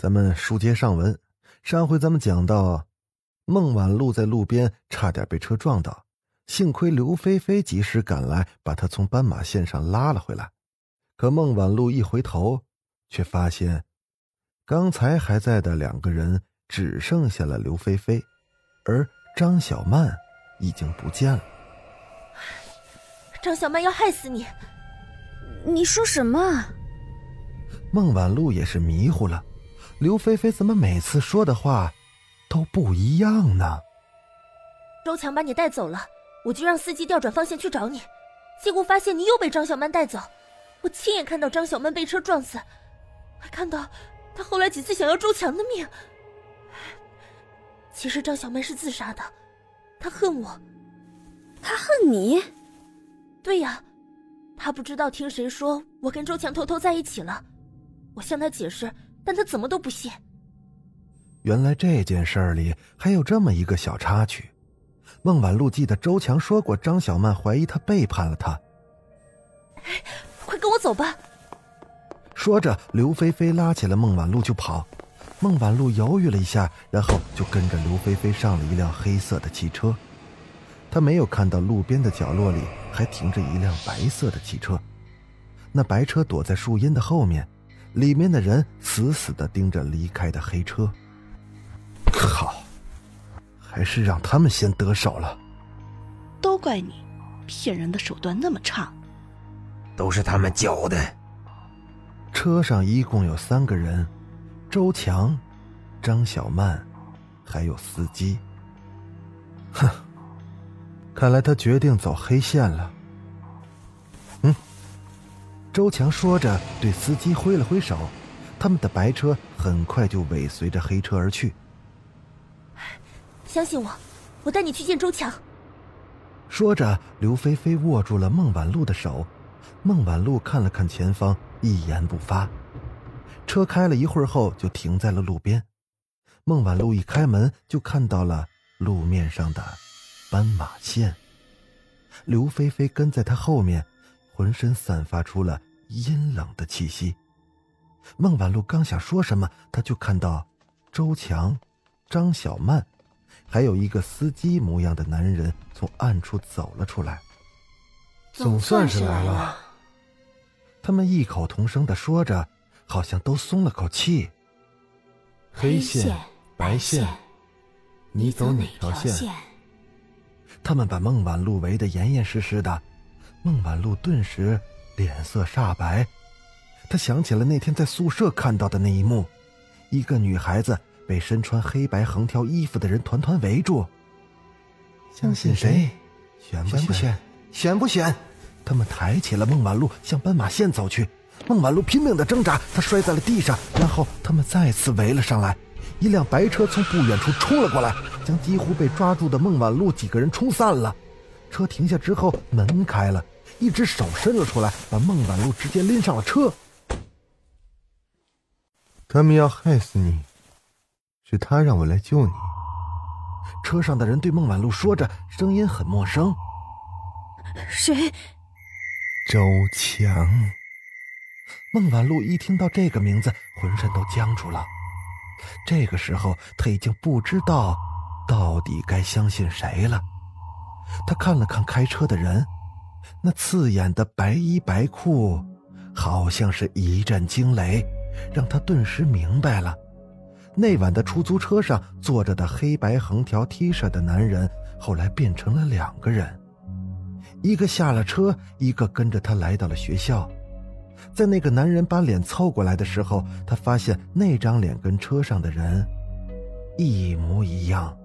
咱们书接上文，上回咱们讲到，孟晚露在路边差点被车撞到，幸亏刘菲菲及时赶来，把她从斑马线上拉了回来。可孟晚露一回头，却发现，刚才还在的两个人只剩下了刘菲菲，而张小曼已经不见了。张小曼要害死你！你说什么？孟晚露也是迷糊了。刘菲菲怎么每次说的话都不一样呢？周强把你带走了，我就让司机调转方向去找你，结果发现你又被张小曼带走。我亲眼看到张小曼被车撞死，还看到她后来几次想要周强的命。其实张小曼是自杀的，她恨我，她恨你？对呀，她不知道听谁说我跟周强偷偷在一起了，我向她解释。但他怎么都不信。原来这件事儿里还有这么一个小插曲。孟晚露记得周强说过，张小曼怀疑他背叛了他。快跟我走吧！说着，刘菲菲拉起了孟晚露就跑。孟晚露犹豫了一下，然后就跟着刘菲菲上了一辆黑色的汽车。她没有看到路边的角落里还停着一辆白色的汽车，那白车躲在树荫的后面。里面的人死死的盯着离开的黑车。靠，还是让他们先得手了。都怪你，骗人的手段那么差。都是他们教的。车上一共有三个人：周强、张小曼，还有司机。哼，看来他决定走黑线了。嗯。周强说着，对司机挥了挥手，他们的白车很快就尾随着黑车而去。相信我，我带你去见周强。说着，刘菲菲握住了孟晚露的手，孟晚露看了看前方，一言不发。车开了一会儿后，就停在了路边。孟晚露一开门，就看到了路面上的斑马线。刘菲菲跟在他后面。浑身散发出了阴冷的气息。孟晚露刚想说什么，他就看到周强、张小曼，还有一个司机模样的男人从暗处走了出来。总算是来了。他们异口同声的说着，好像都松了口气。黑线、白线，你走哪条线？他们把孟晚露围得严严实实的。孟晚露顿时脸色煞白，她想起了那天在宿舍看到的那一幕：一个女孩子被身穿黑白横条衣服的人团团围住。相信谁？选不选？选不选？他们抬起了孟晚露，向斑马线走去。孟晚露拼命的挣扎，她摔在了地上。然后他们再次围了上来，一辆白车从不远处冲了过来，将几乎被抓住的孟晚露几个人冲散了。车停下之后，门开了，一只手伸了出来，把孟晚露直接拎上了车。他们要害死你，是他让我来救你。车上的人对孟晚露说着，声音很陌生：“谁？”周强。孟晚露一听到这个名字，浑身都僵住了。这个时候，他已经不知道到底该相信谁了。他看了看开车的人，那刺眼的白衣白裤，好像是一阵惊雷，让他顿时明白了。那晚的出租车上坐着的黑白横条 T 恤的男人，后来变成了两个人，一个下了车，一个跟着他来到了学校。在那个男人把脸凑过来的时候，他发现那张脸跟车上的人一模一样。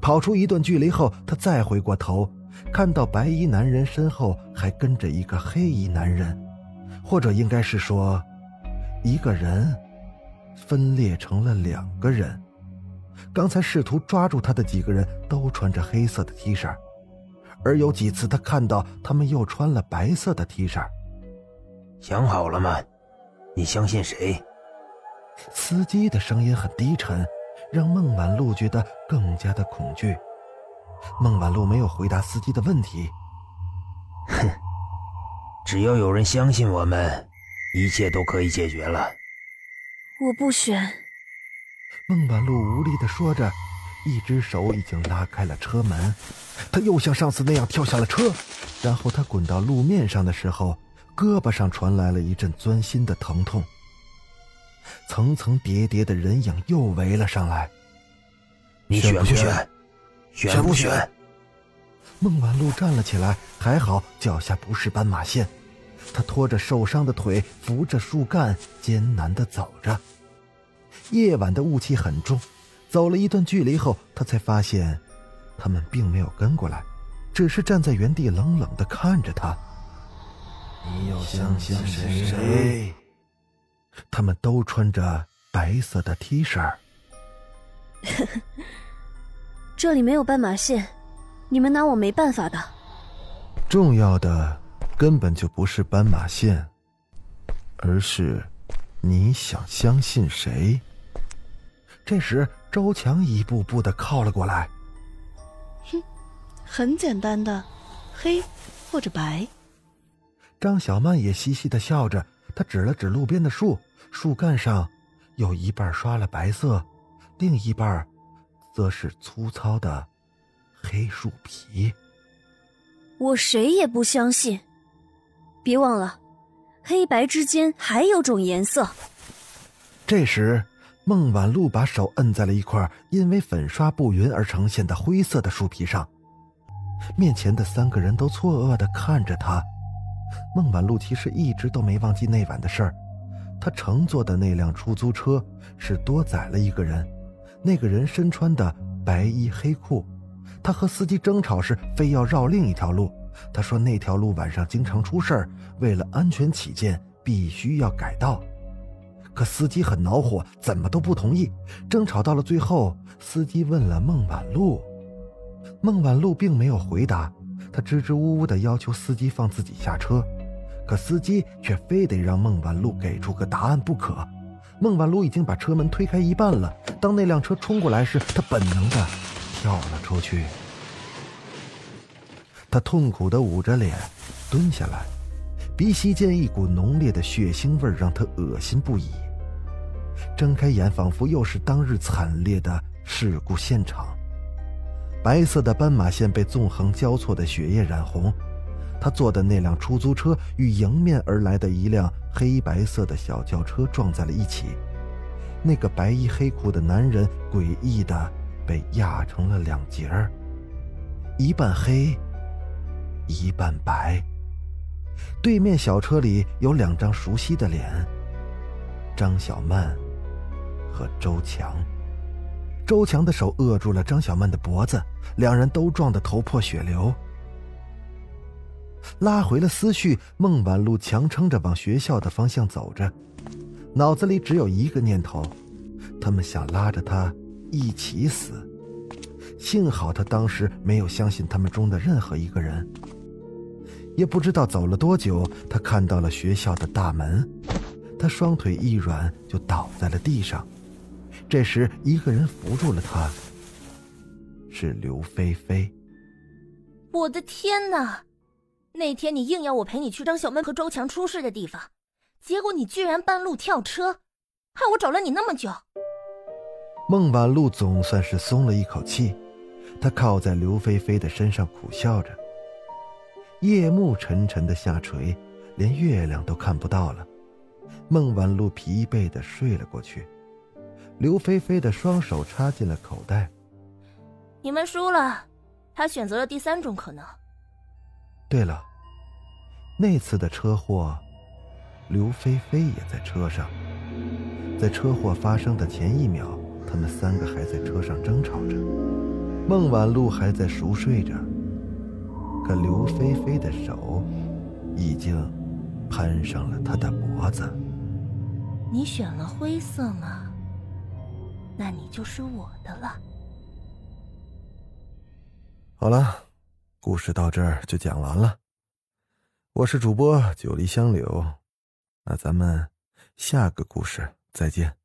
跑出一段距离后，他再回过头，看到白衣男人身后还跟着一个黑衣男人，或者应该是说，一个人分裂成了两个人。刚才试图抓住他的几个人都穿着黑色的 T 恤，而有几次他看到他们又穿了白色的 T 恤。想好了吗？你相信谁？司机的声音很低沉，让孟晚露觉得更加的恐惧。孟晚露没有回答司机的问题。哼，只要有人相信我们，一切都可以解决了。我不选。孟晚露无力的说着，一只手已经拉开了车门。他又像上次那样跳下了车，然后他滚到路面上的时候，胳膊上传来了一阵钻心的疼痛。层层叠叠的人影又围了上来。你选不选？选不选？孟晚露站了起来，还好脚下不是斑马线。她拖着受伤的腿，扶着树干，艰难的走着。夜晚的雾气很重，走了一段距离后，她才发现，他们并没有跟过来，只是站在原地冷冷的看着她。你要相信谁？他们都穿着白色的 T 恤。这里没有斑马线，你们拿我没办法的。重要的根本就不是斑马线，而是你想相信谁。这时，周强一步步的靠了过来。哼，很简单的，黑或者白。张小曼也嘻嘻的笑着，她指了指路边的树，树干上有一半刷了白色，另一半则是粗糙的黑树皮。我谁也不相信。别忘了，黑白之间还有种颜色。这时。孟晚露把手摁在了一块因为粉刷不匀而呈现的灰色的树皮上，面前的三个人都错愕的看着他。孟晚露其实一直都没忘记那晚的事儿，他乘坐的那辆出租车是多载了一个人，那个人身穿的白衣黑裤，他和司机争吵时非要绕另一条路，他说那条路晚上经常出事儿，为了安全起见，必须要改道。可司机很恼火，怎么都不同意。争吵到了最后，司机问了孟晚露，孟晚露并没有回答，他支支吾吾的要求司机放自己下车，可司机却非得让孟晚露给出个答案不可。孟晚露已经把车门推开一半了，当那辆车冲过来时，他本能的跳了出去。他痛苦的捂着脸，蹲下来，鼻息间一股浓烈的血腥味让他恶心不已。睁开眼，仿佛又是当日惨烈的事故现场。白色的斑马线被纵横交错的血液染红，他坐的那辆出租车与迎面而来的一辆黑白色的小轿车撞在了一起。那个白衣黑裤的男人诡异的被压成了两截儿，一半黑，一半白。对面小车里有两张熟悉的脸，张小曼。和周强，周强的手扼住了张小曼的脖子，两人都撞得头破血流。拉回了思绪，孟晚露强撑着往学校的方向走着，脑子里只有一个念头：他们想拉着他一起死。幸好他当时没有相信他们中的任何一个人。也不知道走了多久，他看到了学校的大门，他双腿一软就倒在了地上。这时，一个人扶住了他，是刘菲菲。我的天哪！那天你硬要我陪你去张小曼和周强出事的地方，结果你居然半路跳车，害我找了你那么久。孟晚露总算是松了一口气，她靠在刘菲菲的身上苦笑着。夜幕沉沉的下垂，连月亮都看不到了。孟晚露疲惫的睡了过去。刘菲菲的双手插进了口袋。你们输了，他选择了第三种可能。对了，那次的车祸，刘菲菲也在车上。在车祸发生的前一秒，他们三个还在车上争吵着，孟晚露还在熟睡着，可刘菲菲的手已经攀上了他的脖子。你选了灰色吗？那你就是我的了。好了，故事到这儿就讲完了。我是主播九黎香柳，那咱们下个故事再见。